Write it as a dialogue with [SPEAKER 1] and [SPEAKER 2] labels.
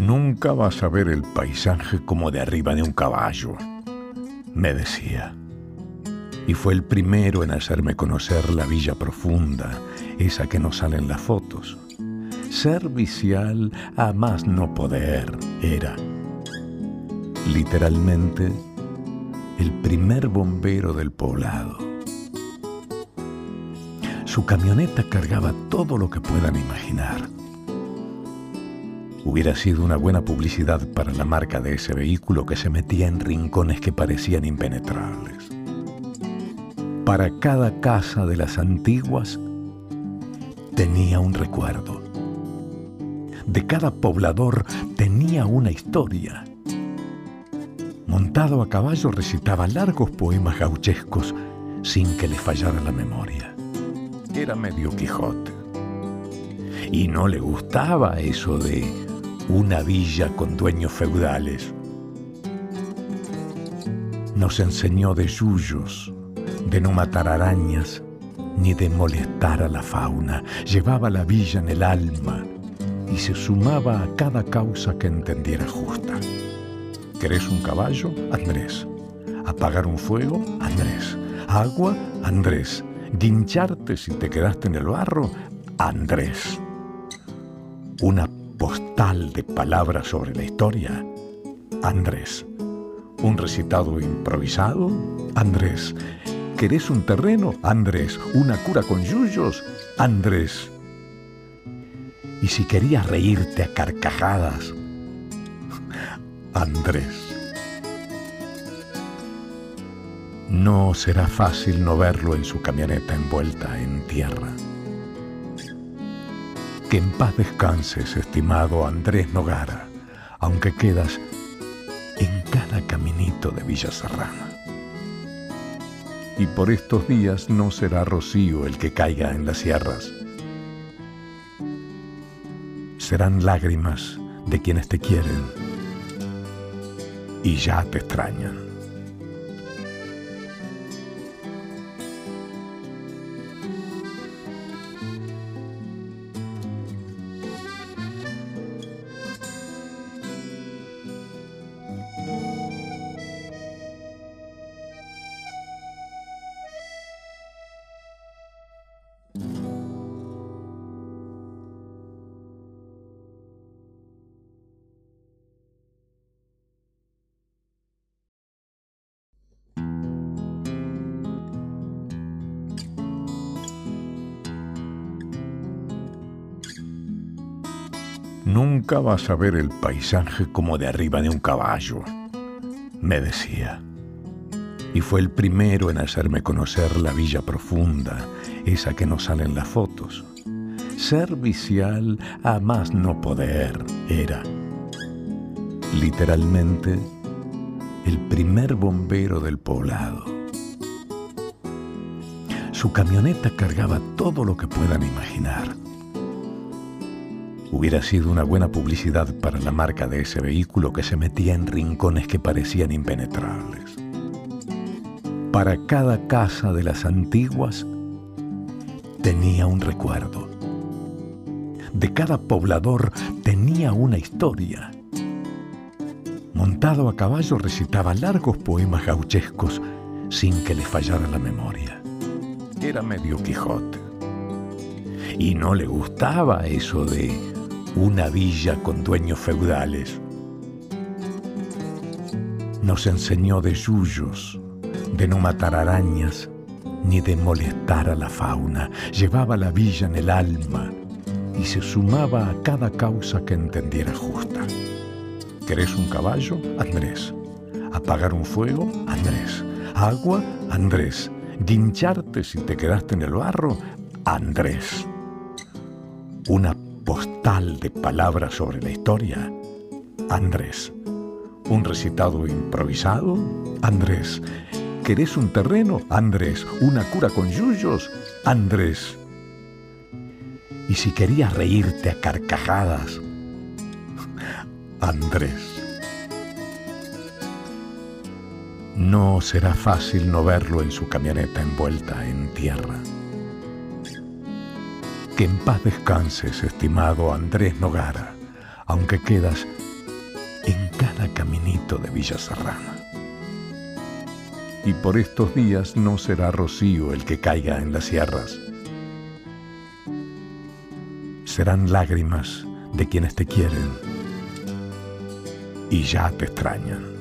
[SPEAKER 1] Nunca vas a ver el paisaje como de arriba de un caballo, me decía. Y fue el primero en hacerme conocer la villa profunda, esa que no sale en las fotos. Servicial a más no poder era. Literalmente, el primer bombero del poblado. Su camioneta cargaba todo lo que puedan imaginar Hubiera sido una buena publicidad para la marca de ese vehículo que se metía en rincones que parecían impenetrables. Para cada casa de las antiguas tenía un recuerdo. De cada poblador tenía una historia. Montado a caballo recitaba largos poemas gauchescos sin que le fallara la memoria. Era medio Quijote. Y no le gustaba eso de una villa con dueños feudales. Nos enseñó de yuyos, de no matar arañas, ni de molestar a la fauna. Llevaba la villa en el alma y se sumaba a cada causa que entendiera justa. ¿Querés un caballo? Andrés. ¿Apagar un fuego? Andrés. ¿Agua? Andrés. ¿Guincharte si te quedaste en el barro? Andrés. Una postal de palabras sobre la historia? Andrés. ¿Un recitado improvisado? Andrés. ¿Querés un terreno? Andrés. ¿Una cura con yuyos? Andrés. Y si querías reírte a carcajadas, Andrés. No será fácil no verlo en su camioneta envuelta en tierra. Que en paz descanses, estimado Andrés Nogara, aunque quedas en cada caminito de Villa Serrana. Y por estos días no será rocío el que caiga en las sierras. Serán lágrimas de quienes te quieren y ya te extrañan. Nunca vas a ver el paisaje como de arriba de un caballo, me decía. Y fue el primero en hacerme conocer la villa profunda, esa que no sale en las fotos. Servicial a más no poder era. Literalmente, el primer bombero del poblado. Su camioneta cargaba todo lo que puedan imaginar Hubiera sido una buena publicidad para la marca de ese vehículo que se metía en rincones que parecían impenetrables. Para cada casa de las antiguas tenía un recuerdo. De cada poblador tenía una historia. Montado a caballo recitaba largos poemas gauchescos sin que le fallara la memoria. Era medio Quijote. Y no le gustaba eso de una villa con dueños feudales. Nos enseñó de yuyos, de no matar arañas, ni de molestar a la fauna. Llevaba la villa en el alma y se sumaba a cada causa que entendiera justa. ¿Querés un caballo? Andrés. ¿Apagar un fuego? Andrés. ¿Agua? Andrés. ¿Guincharte si te quedaste en el barro? Andrés. Una postal de palabras sobre la historia? Andrés. ¿Un recitado improvisado? Andrés. ¿Querés un terreno? Andrés. ¿Una cura con yuyos? Andrés. Y si querías reírte a carcajadas? Andrés. No será fácil no verlo en su camioneta envuelta en tierra. Que en paz descanses, estimado Andrés Nogara, aunque quedas en cada caminito de Villa Serrana. Y por estos días no será rocío el que caiga en las sierras. Serán lágrimas de quienes te quieren y ya te extrañan.